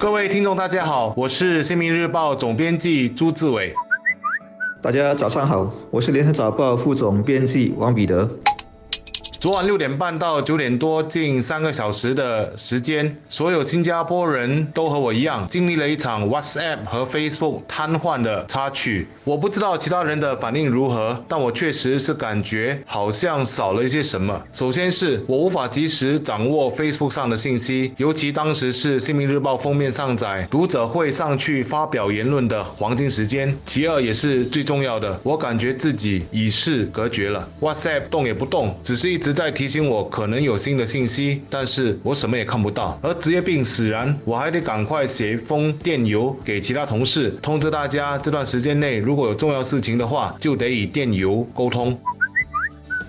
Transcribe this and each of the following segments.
各位听众，大家好，我是《新民日报》总编辑朱志伟。大家早上好，我是《联合早报》副总编辑王彼得。昨晚六点半到九点多，近三个小时的时间，所有新加坡人都和我一样，经历了一场 WhatsApp 和 Facebook 瘫痪的插曲。我不知道其他人的反应如何，但我确实是感觉好像少了一些什么。首先是我无法及时掌握 Facebook 上的信息，尤其当时是《新民日报》封面上载读者会上去发表言论的黄金时间。其二也是最重要的，我感觉自己与世隔绝了，WhatsApp 动也不动，只是一直。在提醒我可能有新的信息，但是我什么也看不到。而职业病使然，我还得赶快写一封电邮给其他同事，通知大家这段时间内如果有重要事情的话，就得以电邮沟通。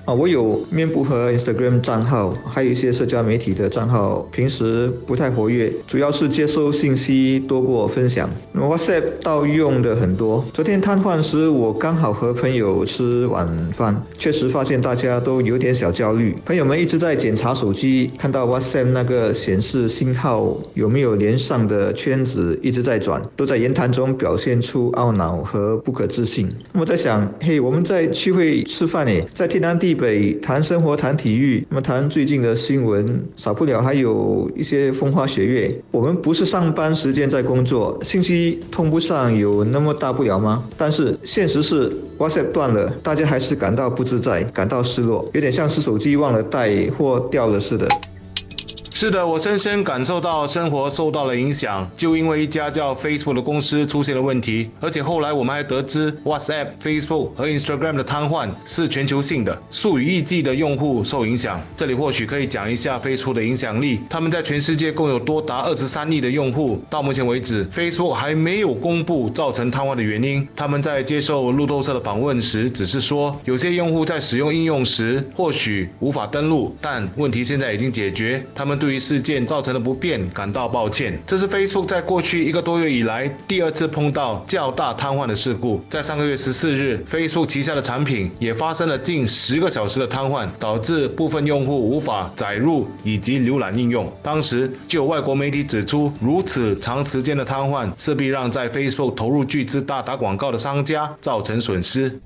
啊，我有面部和 Instagram 账号，还有一些社交媒体的账号，平时不太活跃，主要是接收信息多过分享。那么 WhatsApp 倒用的很多。昨天瘫痪时，我刚好和朋友吃晚饭，确实发现大家都有点小焦虑。朋友们一直在检查手机，看到 WhatsApp 那个显示信号有没有连上的圈子一直在转，都在言谈中表现出懊恼和不可置信。我在想，嘿，我们在聚会吃饭诶，在天南地。北谈生活，谈体育，那么谈最近的新闻，少不了还有一些风花雪月。我们不是上班时间在工作，信息通不上有那么大不了吗？但是现实是 WhatsApp 断了，大家还是感到不自在，感到失落，有点像是手机忘了带或掉了似的。是的，我深深感受到生活受到了影响，就因为一家叫 Facebook 的公司出现了问题，而且后来我们还得知 WhatsApp、Facebook 和 Instagram 的瘫痪是全球性的，数以亿计的用户受影响。这里或许可以讲一下 Facebook 的影响力，他们在全世界共有多达二十三亿的用户。到目前为止，Facebook 还没有公布造成瘫痪的原因。他们在接受路透社的访问时，只是说有些用户在使用应用时或许无法登录，但问题现在已经解决。他们对对于事件造成的不便感到抱歉。这是 Facebook 在过去一个多月以来第二次碰到较大瘫痪的事故。在上个月十四日，Facebook 旗下的产品也发生了近十个小时的瘫痪，导致部分用户无法载入以及浏览应用。当时就有外国媒体指出，如此长时间的瘫痪势必让在 Facebook 投入巨资大打广告的商家造成损失。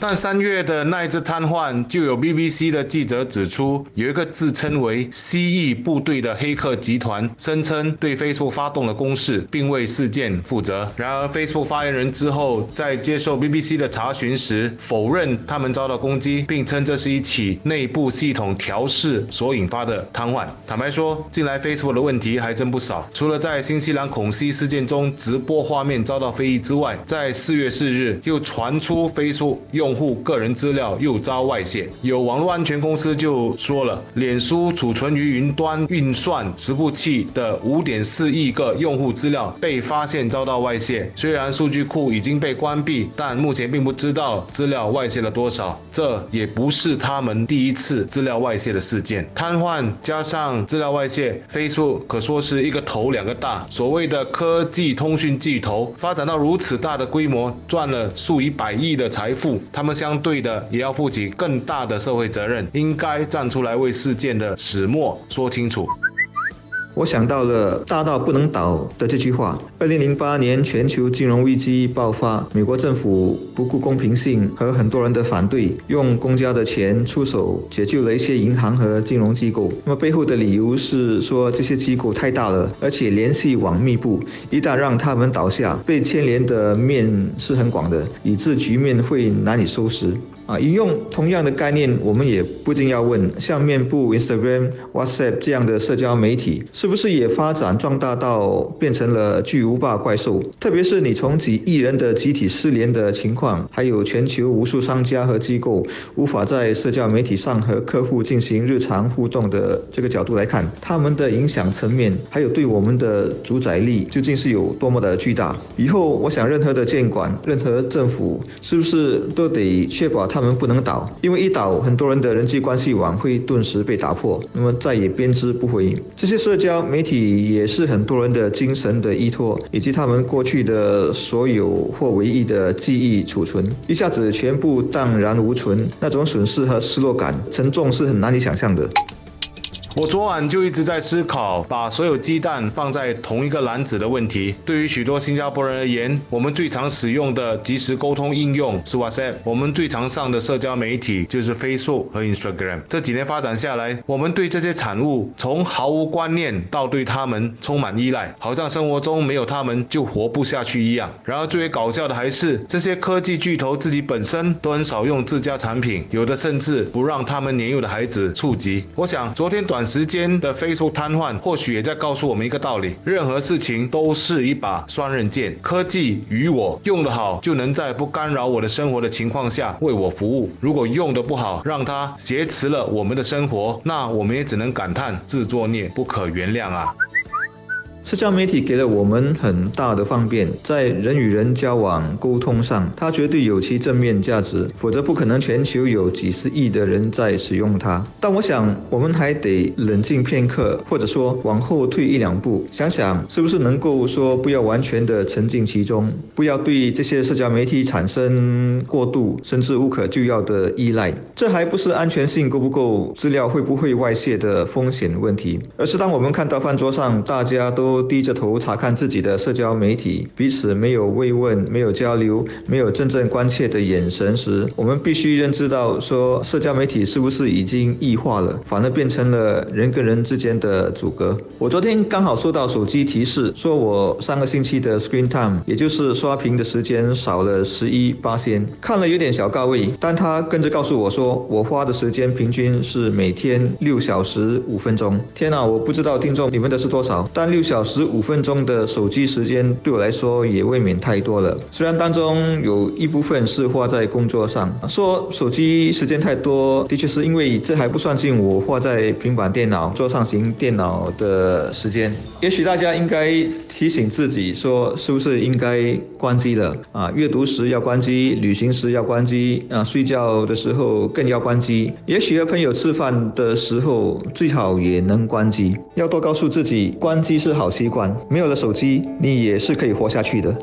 但三月的那一次瘫痪，就有 BBC 的记者指出，有一个自称为“蜥蜴部队”的黑客集团，声称对 Facebook 发动了攻势，并为事件负责。然而，Facebook 发言人之后在接受 BBC 的查询时，否认他们遭到攻击，并称这是一起内部系统调试所引发的瘫痪。坦白说，近来 Facebook 的问题还真不少。除了在新西兰恐袭事件中直播画面遭到非议之外，在四月四日又传出 Facebook 用用户个人资料又遭外泄，有网络安全公司就说了，脸书储存于云端运算服务器的五点四亿个用户资料被发现遭到外泄。虽然数据库已经被关闭，但目前并不知道资料外泄了多少。这也不是他们第一次资料外泄的事件。瘫痪加上资料外泄，Facebook 可说是一个头两个大。所谓的科技通讯巨头发展到如此大的规模，赚了数以百亿的财富。他们相对的也要负起更大的社会责任，应该站出来为事件的始末说清楚。我想到了“大到不能倒”的这句话。二零零八年全球金融危机爆发，美国政府不顾公平性和很多人的反对，用公家的钱出手解救了一些银行和金融机构。那么背后的理由是说这些机构太大了，而且联系网密布，一旦让他们倒下，被牵连的面是很广的，以致局面会难以收拾。啊，引用同样的概念，我们也不禁要问：像面部、Instagram、WhatsApp 这样的社交媒体，是不是也发展壮大到变成了巨无霸怪兽？特别是你从几亿人的集体失联的情况，还有全球无数商家和机构无法在社交媒体上和客户进行日常互动的这个角度来看，他们的影响层面，还有对我们的主宰力，究竟是有多么的巨大？以后，我想任何的监管、任何政府，是不是都得确保？他们不能倒，因为一倒，很多人的人际关系网会顿时被打破，那么再也编织不回。这些社交媒体也是很多人的精神的依托，以及他们过去的所有或唯一的记忆储存，一下子全部荡然无存，那种损失和失落感，沉重是很难以想象的。我昨晚就一直在思考，把所有鸡蛋放在同一个篮子的问题。对于许多新加坡人而言，我们最常使用的即时沟通应用是 WhatsApp，我们最常上的社交媒体就是 Facebook 和 Instagram。这几年发展下来，我们对这些产物从毫无观念到对他们充满依赖，好像生活中没有他们就活不下去一样。然而，最为搞笑的还是这些科技巨头自己本身都很少用自家产品，有的甚至不让他们年幼的孩子触及。我想，昨天短时间的 Facebook 瘫痪，或许也在告诉我们一个道理：任何事情都是一把双刃剑。科技与我用得好，就能在不干扰我的生活的情况下为我服务；如果用得不好，让它挟持了我们的生活，那我们也只能感叹自作孽不可原谅啊。社交媒体给了我们很大的方便，在人与人交往沟通上，它绝对有其正面价值，否则不可能全球有几十亿的人在使用它。但我想，我们还得冷静片刻，或者说往后退一两步，想想是不是能够说不要完全的沉浸其中，不要对这些社交媒体产生过度甚至无可救药的依赖。这还不是安全性够不够、资料会不会外泄的风险问题，而是当我们看到饭桌上大家都都低着头查看自己的社交媒体，彼此没有慰问、没有交流、没有真正关切的眼神时，我们必须认知到，说社交媒体是不是已经异化了，反而变成了人跟人之间的阻隔。我昨天刚好收到手机提示，说我上个星期的 screen time，也就是刷屏的时间少了十一八仙，看了有点小高位，但他跟着告诉我说，我花的时间平均是每天六小时五分钟。天哪，我不知道听众你们的是多少，但六小。十五分钟的手机时间对我来说也未免太多了。虽然当中有一部分是花在工作上，说手机时间太多，的确是因为这还不算进我花在平板电脑、桌上型电脑的时间。也许大家应该提醒自己说，是不是应该关机了啊？阅读时要关机，旅行时要关机啊，睡觉的时候更要关机。也许和朋友吃饭的时候最好也能关机。要多告诉自己，关机是好。习惯没有了手机，你也是可以活下去的。